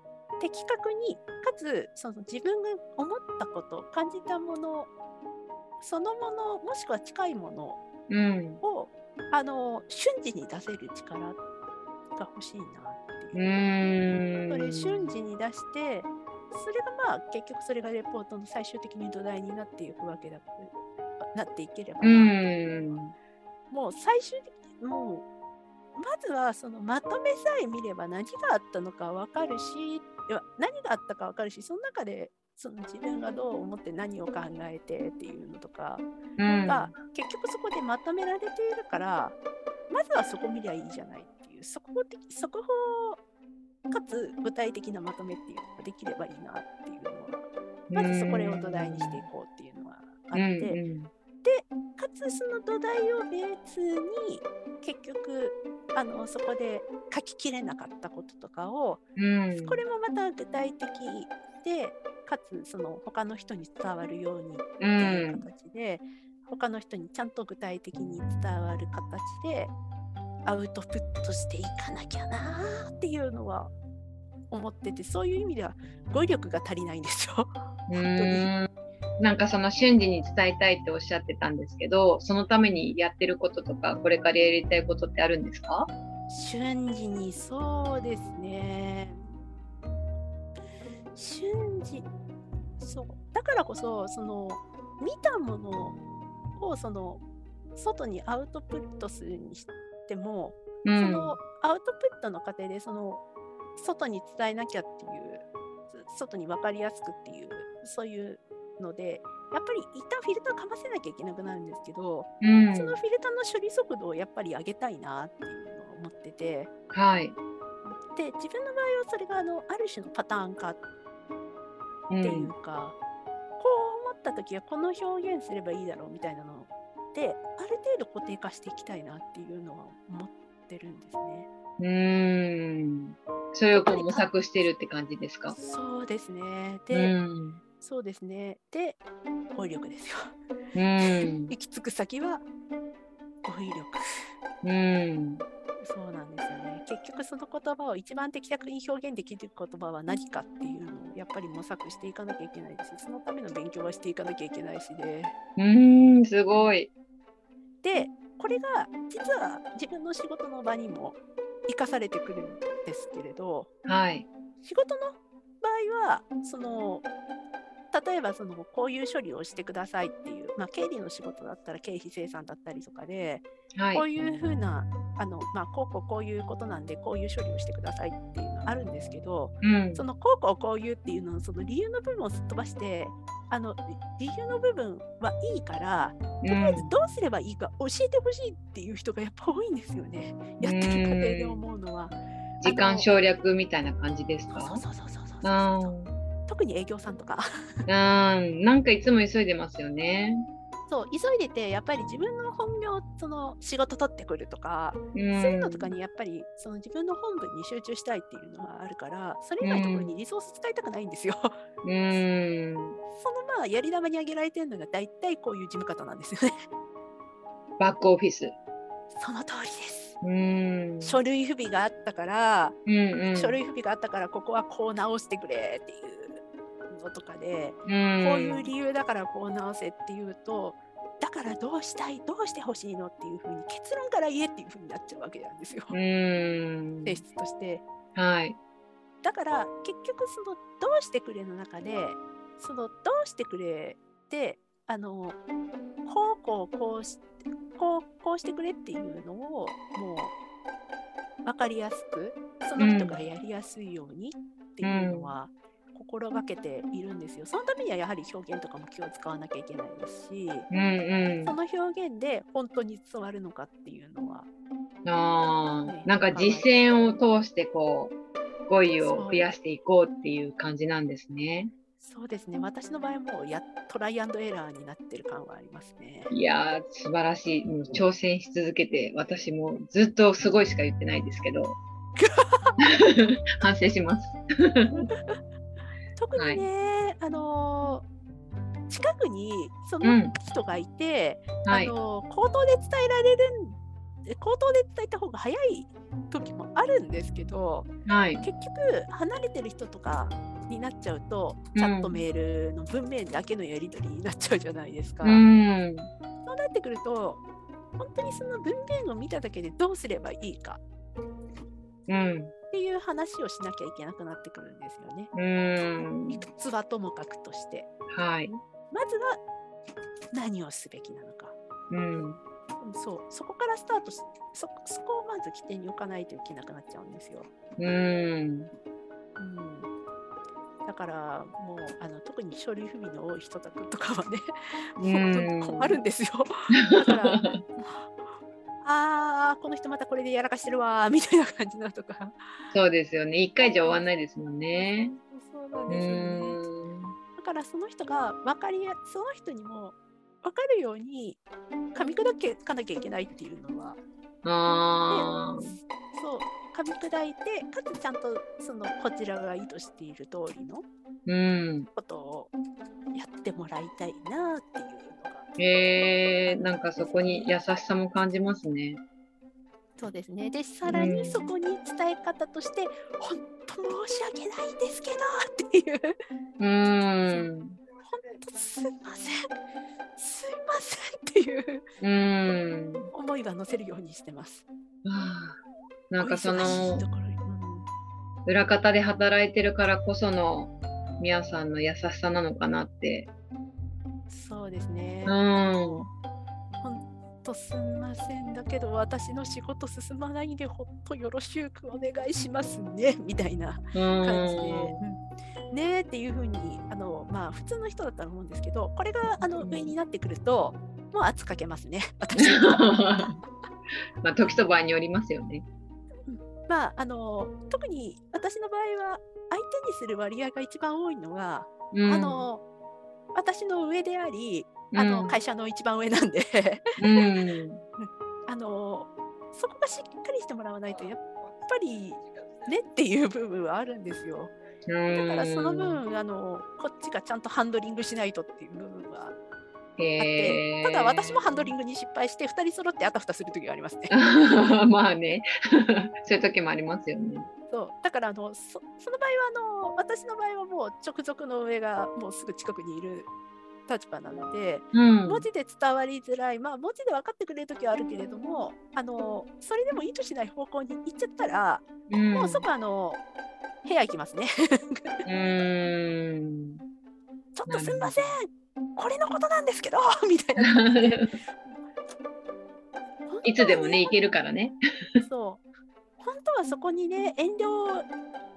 的確にかつその自分が思ったこと感じたものそのものもしくは近いものを、うん、あの瞬時に出せる力が欲しいなっう。それ瞬時に出してそれがまあ結局それがレポートの最終的に土台になっていくわけだなっていければ。もう最終的にもうまずはそのまとめさえ見れば何があったのか分かるし何があったか分かるしその中でその自分がどう思って何を考えてっていうのとかが、うん、結局そこでまとめられているからまずはそこ見りゃいいじゃないっていう速報的速報かつ具体的なまとめっていうのができればいいなっていうのは。まずそこを土台にしていこうっていうのはあって、うんうん、でかつその土台をベースに結局あのそこで書ききれなかったこととかを、うん、これもまた具体的でかつその他の人に伝わるようにっていう形で、うん、他の人にちゃんと具体的に伝わる形でアウトプットしていかなきゃなっていうのは思っててそういう意味では語彙力が足りないんですよ。本当に。なんかその瞬時に伝えたいっておっしゃってたんですけどそのためにやってることとかこれからやりたいことってあるんですか？瞬時にそうですね。瞬時そう。だからこそその見たものをその外にアウトプットするにしても、うん、そのアウトプットの過程でその外に伝えなきゃっていう外に分かりやすくっていうそういうのでやっぱり一旦フィルターかませなきゃいけなくなるんですけど、うん、そのフィルターの処理速度をやっぱり上げたいなっていうのを思ってて、はい、で自分の場合はそれがあのある種のパターン化っていうか、うん、こう思った時はこの表現すればいいだろうみたいなのである程度固定化していきたいなっていうのは思ってるんですね。うんそれをこう模索してるって感じですか？そうですね。で、うんそうですね。で、語彙力ですよ。うん、<laughs> 行き着く先は語彙力。うん、そうなんですよね。結局その言葉を一番的確に表現できる言葉は何かっていうのをやっぱり模索していかなきゃいけないし、そのための勉強はしていかなきゃいけないしで。うん、すごい。で、これが実は自分の仕事の場にも生かされてくるんですけれど、はい、仕事の場合はその例えばそのこういう処理をしてくださいっていう、まあ、経理の仕事だったら経費生産だったりとかで、はい、こういうふうなあの、まあ、こうこうこういうことなんでこういう処理をしてくださいっていうのあるんですけど、うん、そのこうこうこういうっていうののその理由の部分をすっ飛ばしてあの理由の部分はいいからとりあえずどうすればいいか教えてほしいっていう人がやっぱ多いんですよね、やってる過程で思うのは。時間省略みたいな感じですか？そうそうそうそうそうそう特に営業さんとか。<laughs> うん。なんかいつも急いでますよねそう急いでてやっぱり自分の本業その仕事取ってくるとか、うん、そういうのとかにやっぱりその自分の本文に集中したいっていうのがあるからそれ以外のところにリソース使いたくないんですよ。うん、<laughs> そのまあやり玉に挙げられてるのが大体こういう事務方なんですよね。バックオフィス。その通りです。うん書類不備があったから、うんうん、書類不備があったからここはこう直してくれっていうのとかで、うん、こういう理由だからこう直せっていうとだからどうしたいどうしてほしいのっていうふうに結論から言えっていうふうになっちゃうわけなんですよ、性質として。はい、だから結局その「どうしてくれ」の中でその「どうしてくれ」ってあのこうこうこうしこうこうしてくれっていうのをもう分かりやすくその人がやりやすいようにっていうのは、心がけているんですよ。そのためにはやはり表現とかも気を使わなきゃいけないですし、うんうん、その表現で本当に伝わるのかっていうのは。あね、なんか実践を通してこう語彙を増やしていこうっていう感じなんですね。そうですね私の場合もやトライアンドエラーになってる感はありますね。いやー素晴らしい挑戦し続けて私もずっとすごいしか言ってないですけど <laughs> 反省します。<laughs> <laughs> 特にね、はい、あのー、近くにその人がいて、うんはい、あのー、口頭で伝えられる口頭で伝えた方が早い時もあるんですけど、はい、結局離れてる人とかになっちゃうと、チャットメールの文面だけのやり取りになっちゃうじゃないですか。うん、そうなってくると本当にその文面を見ただけでどうすればいいか、うん、っていう話をしなきゃいけなくなってくるんですよね。うん理屈はともかくとして、はい、まずは何をすべきなのか。うんそうそこからスタートしそそこをまず起点に置かないといけなくなっちゃうんですよ。うん、うんだからもうあの特に書類不備の多い人とかはね <laughs> 困るんですよ。<laughs> だからああこの人またこれでやらかしてるわ <laughs> みたいな感じなとか。そうですよね一回じゃ終わんないですもんね。そうなんですよね。だからその人が分かりやその人にも分かるように噛み砕けかなきゃいけないっていうのは。あそう噛み砕いてかつちゃんとそのこちらが意図している通りのことをやってもらいたいなっていう。へえー、なんかそこに優しさも感じますね。そうですね。で、さらにそこに伝え方として、うん、本当申し訳ないんですけどっていう。うん。本当すいません。すいませんっていううん思いは乗せるようにしてます。なんかその、裏方で働いてるからこその皆さんの優しさなのかなってそうですね。うん。本当すみません。だけど私の仕事進まないんでほっとよろしくお願いしますね。<laughs> みたいな感じで、うん、ねっていうふうにあのまあ普通の人だったら思うんですけどこれがあの上になってくるともう圧かけますね。<laughs> 私。は。<laughs> まあ時と場合によりますよね。まああの特に私の場合は相手にする割合が一番多いのが、うん、あの私の上であり、あの会社の一番上なんで。うん、<laughs> あのそこがしっかりしてもらわないとやっぱりねっていう部分はあるんですよ。だからその分あのこっちがちゃんとハンドリングしないとっていう部分はあって。ただ私もハンドリングに失敗して2人揃ってあたふたする時がありますね。<laughs> まあね。<laughs> そういう時もありますよね。そう。だからあのそその場合はあの私の場合はもう直属の上がもうすぐ近くにいる立場なので、うん、文字で伝わりづらい。まあ文字で分かってくれる時はあるけれどもあのそれでも意図しない方向に行っちゃったら、うん、もう即あの部屋行きますね。うん。ちょっとすみません。これのことなんですけど <laughs> みたいな。いつでもね行けるからね。そうはそこにね遠慮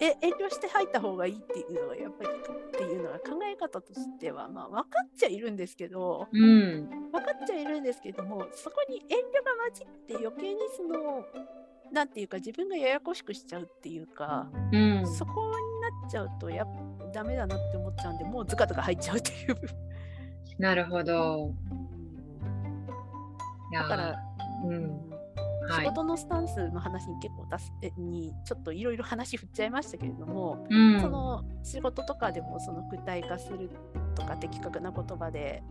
え遠慮して入った方がいいっていうのはやっぱりっていうのは考え方としてはまあ分かっちゃいるんですけど、うん、分かっちゃいるんですけどもそこに遠慮が混じって余計にそのなんていうか自分がややこしくしちゃうっていうか、うん、そこになっちゃうとやっぱダメだなって思っちゃうんでもうズカズカ入っちゃうっていうなるほど。だから、うん仕事のスタンスの話に結構出すにちょっといろいろ話振っちゃいましたけれども、うん、その仕事とかでもその具体化するとか的確な言葉で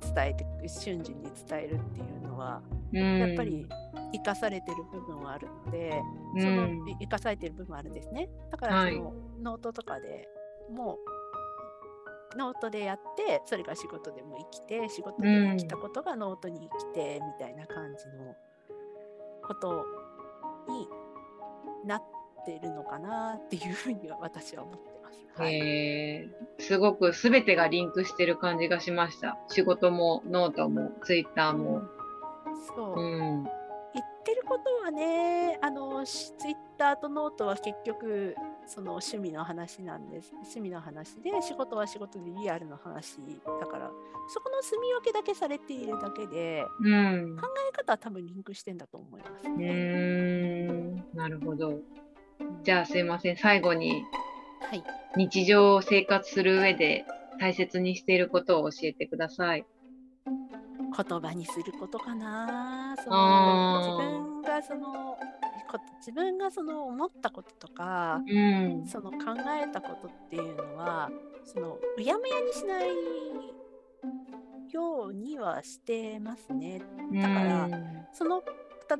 伝えて瞬時に伝えるっていうのは、うん、やっぱり生かされてる部分はあるので、うん、その生かされてる部分はあるんですね。だからその、ノートとかでもうノートでやってそれが仕事でも生きて仕事で生きたことがノートに生きてみたいな感じのことになってるのかなっていうふうには私は思ってます。はい、えー、すごく全てがリンクしてる感じがしました。仕事もノートもツイッターも。そう、うん言ってることはねあのツイッターとノートは結局その趣味の話なんです。趣味の話で仕事は仕事でリアルの話だからそこの住み分けだけされているだけで、うん、考え方は多分リンクしてんだと思いますね。うん。なるほど。じゃあすいません。最後に、はい、日常生活する上で大切にしていることを教えてください。言葉にすることかな。その自分がその自分がその思ったこととか、うん、その考えたことっていうのはそのうやむやにしないようにはしてますね。だから、うん、その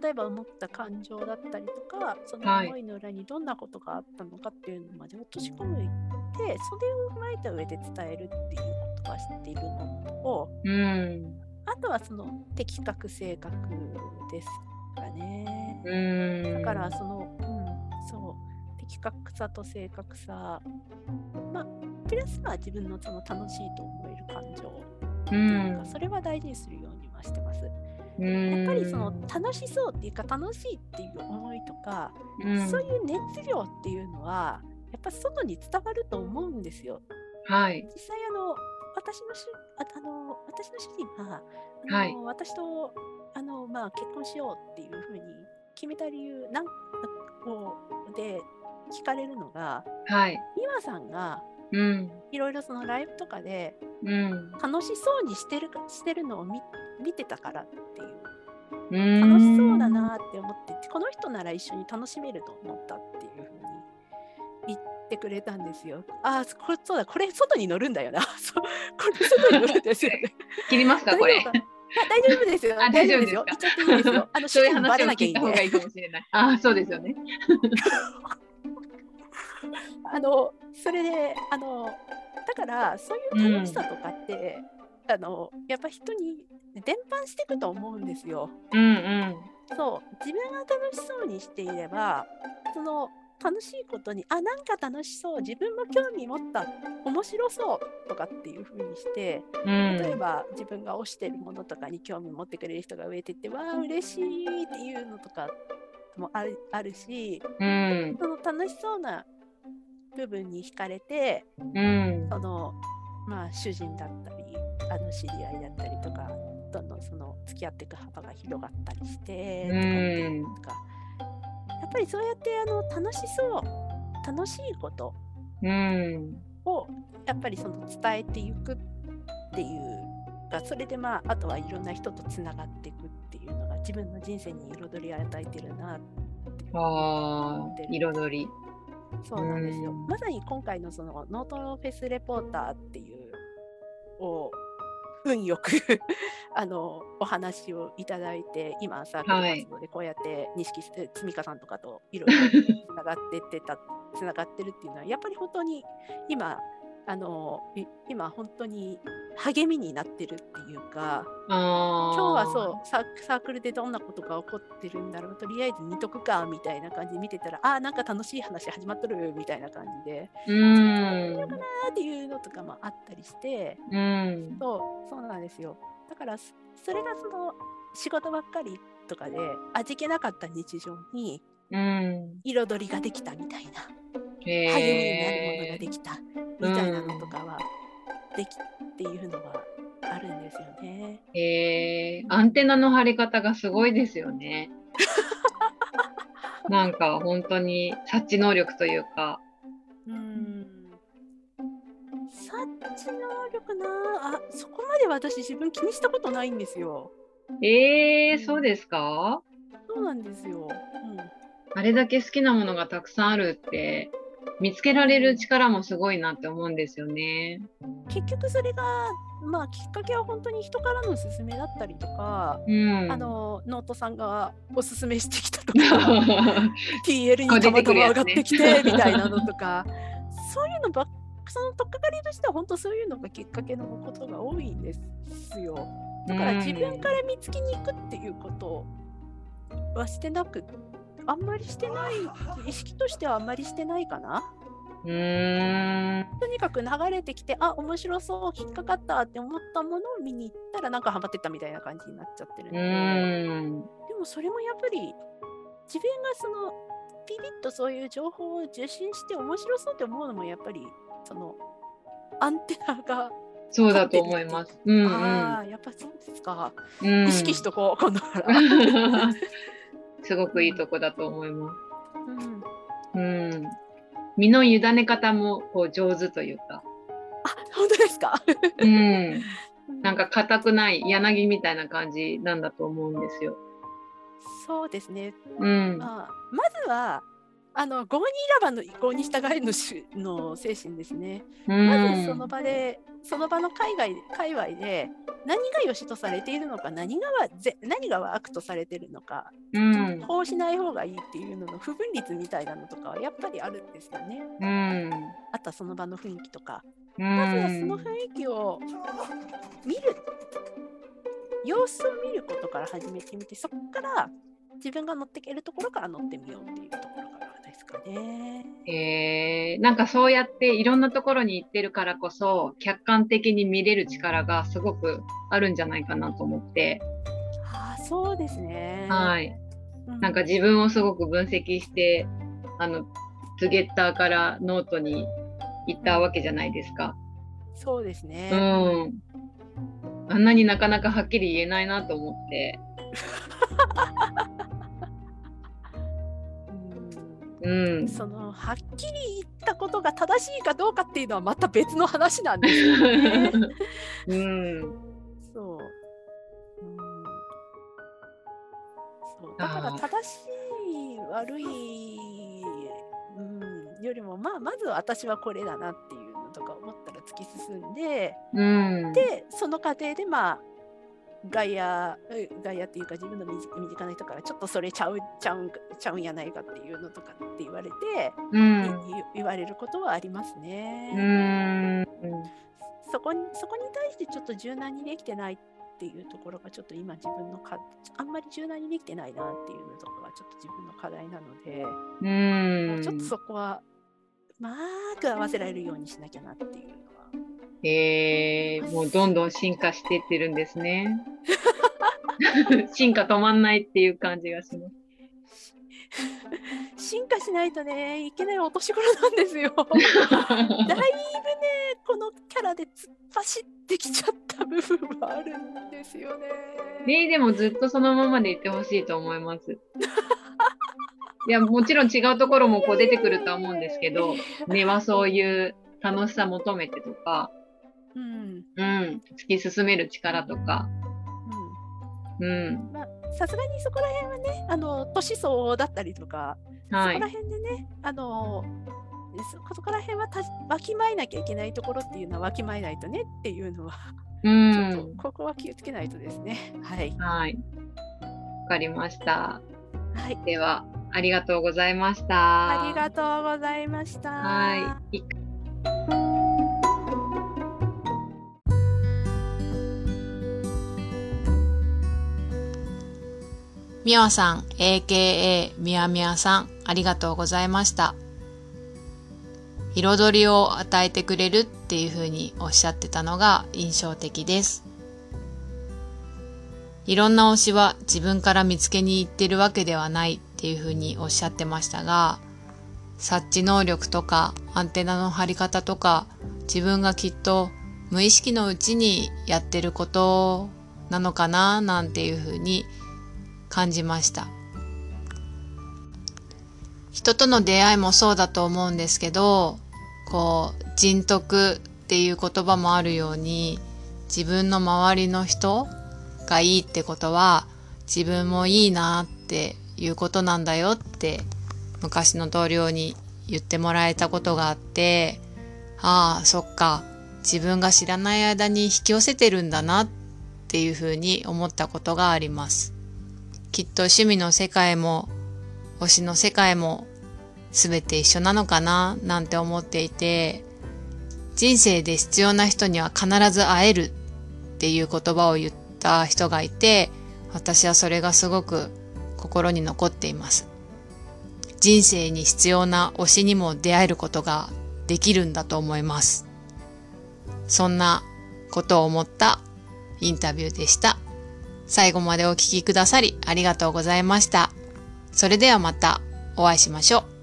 例えば思った感情だったりとかその思いの裏にどんなことがあったのかっていうのまで落とし込むてそれを踏まえた上で伝えるっていうことは知っているのと、うん、あとはその的確性格ですかね。だからその、うん、そう。的確さと正確さ、まあ、プラスは自分のその楽しいと思える感情。っていうか、それは大事にするようにはしてます。やっぱりその楽しそうっていうか楽しいっていう思いとか、そういう熱量っていうのはやっぱ外に伝わると思うんですよ。はい、実際あの私のしああの私の主人があの、はい、私とあの、まあ、結婚しようっていうふうに決めた理由なんこうで聞かれるのが、はい、美和さんが、うん、いろいろそのライブとかで、うん、楽しそうにしてるしてるのを見見てたからっていう。楽しそうだなって思ってこの人なら一緒に楽しめると思ったっていうふうに言ってくれたんですよ。ああ、そうだ、これ外に乗るんだよな。<laughs> そうこれ外に乗るんですよね。<laughs> 切りますか、これ。大丈夫ですよ。大丈夫ですよ。言っちゃっていいですよ。あの、<laughs> そういう話を聞いた方がいいかもしれない。あ、そうですよね。<laughs> あの、それで、あの、だから、そういう楽しさとかって、うん、あの、やっぱ人に伝播していくと思うんですよ。うんうん。そう、自分が楽しそうにしていれば、その楽しいことにあなんか楽しそう自分も興味持った面白そうとかっていう風にして、うん、例えば自分が推してるものとかに興味持ってくれる人が増えてってわあ嬉しいっていうのとかもあるあるし、うん、その楽しそうな部分に惹かれて、うん、そのまあ主人だったりあの知り合いだったりとかどんどんその付き合っていく幅が広がったりしてとか。とかやっぱりそうやってあの楽しそう楽しいことをやっぱりその伝えていくっていうかそれでまああとはいろんな人とつながっていくっていうのが自分の人生に彩りを与えてるなって思って彩り。そうなんですよ、まさに今回のそのノートフェスレポーターっていうを運よく <laughs> あのお話をいただいて今サークル活動でこうやって錦つみかさんとかといろいろつながってってたつながってるっていうのはやっぱり本当に今あの今本当に励みになってるっていうか今日はそうサークルでどんなことが起こってるんだろうとりあえず見とくかみたいな感じで見てたらあなんか楽しい話始まっとるみたいな感じでうん。かなっていうのとかもあったりしてうん。そうそうなんですよ。だからそれがその仕事ばっかりとかで味気なかった日常に彩りができたみたいな。励みになるものができたみたいなのとかはできっていうのはあるんですよね。へえー、アンテナの張り方がすごいですよね。<laughs> なんか本当に察知能力というか。うん察知能力なあそこまで私自分気にしたことないんですよ。えー、そうですか？そうなんですよ。うん、あれだけ好きなものがたくさんあるって見つけられる力もすごいなって思うんですよね。結局それがまあきっかけは本当に人からの勧めだったりとか、うん、あのノートさんがおすすめしてきたとか <laughs> TL にたまたま上がってきてみたいなのとか <laughs> そういうのばっそのとっかかりとしては本当そういうのがきっかけのことが多いんですよ。だから自分から見つけに行くっていうことはしてなくあんまりしてない意識としてはあんまりしてないかな？うん。とにかく流れてきてあ面白そう引っかかったって思ったものを見に行ったらなんかハマってったみたいな感じになっちゃってるので。でもそれもやっぱり自分がそのピリッとそういう情報を受信して面白そうって思うのもやっぱりそのアンテナがそうだと思います。うんうん、ああやっぱそうですか、うん、意識しとこう今度から <laughs> すごくいいとこだと思います。うん、うん、身の委ね方もこう上手というか。あ本当ですか？うん。なんか硬くない柳みたいな感じなんだと思うんですよ。そうですね。うん。まあ、まずはあの郷にいらばの意向に従いのの精神ですね。まずその場でその場の海外界隈で何が良しとされているのか何がぜ何が悪とされているのか、うん、こうしない方がいいっていうのの不分率みたいなのとかはやっぱりあるんですよね。うん、あとはその場の雰囲気とか、うん、まずはその雰囲気を見る。様子を見ることから始めてみてそこから自分が乗っていけるところから乗ってみようっていうところかね。えー、なんかそうやっていろんなところに行ってるからこそ客観的に見れる力がすごくあるんじゃないかなと思って。あそうですね。はい、うん、なんか自分をすごく分析してあのツゲッターからノートに行ったわけじゃないですか。そうですね。うん。あんなになかなかはっきり言えないなと思って。<laughs> うん、そのはっきり言ったことが正しいかどうかっていうのはまた別の話なんですよね。<laughs> うん、そう、うん、そう。だから正しい悪い、うん、よりもまあまず私はこれだなっていうのとか思ったら突き進んで、うん、でその過程でまあ外野外野っていうか自分の身近な人からちょっとそれちゃうちゃうんちゃうんやないかっていうのとかって言われて、うん、言われることはありますね。そこにそこに対してちょっと柔軟にできてないっていうところがちょっと今自分のかあんまり柔軟にできてないなっていうのとかはちょっと自分の課題なので、うん。ちょっとそこはうまく合わせられるようにしなきゃなっていうえー、もうどんどん進化していってるんですね。<laughs> 進化止まんないっていう感じがします。進化しないとねいけないお年頃なんですよ。<laughs> だいぶねこのキャラで突っ走ってきちゃった部分はあるんですよね。ねでもずっとそのままでいってほしいと思います。<laughs> いやもちろん違うところもこう出てくるとは思うんですけど根はそういう楽しさ求めてとかうん、うん、突き進める力とか。うん、まあさすがにそこら辺はねあの年相だったりとか、はい、そこら辺でねあのそこら辺はたわきまえなきゃいけないところっていうのはわきまえないとねっていうのは、うん、ちょっとここは気をつけないとですね。はい。はい。わかりました。はい。ではありがとうございました。ありがとうございました。はい。みわさん、AKA みやみやさん、ありがとうございました。彩りを与えてくれるっていうふうにおっしゃってたのが印象的です。いろんな推しは自分から見つけに行ってるわけではないっていうふうにおっしゃってましたが、察知能力とかアンテナの張り方とか自分がきっと無意識のうちにやってることなのかななんていうふうに感じました。人との出会いもそうだと思うんですけど、こう、人徳っていう言葉もあるように、自分の周りの人がいいってことは、自分もいいなっていうことなんだよって昔の同僚に言ってもらえたことがあって、ああ、そっか。自分が知らない間に引き寄せてるんだなっていうふうに思ったことがあります。きっと趣味の世界も推しの世界も全て一緒なのかななんて思っていて人生で必要な人には必ず会えるっていう言葉を言った人がいて私はそれがすごく心に残っています。人生に必要な推しにも出会えることができるんだと思います。そんなことを思ったインタビューでした。最後までお聴きくださりありがとうございました。それではまたお会いしましょう。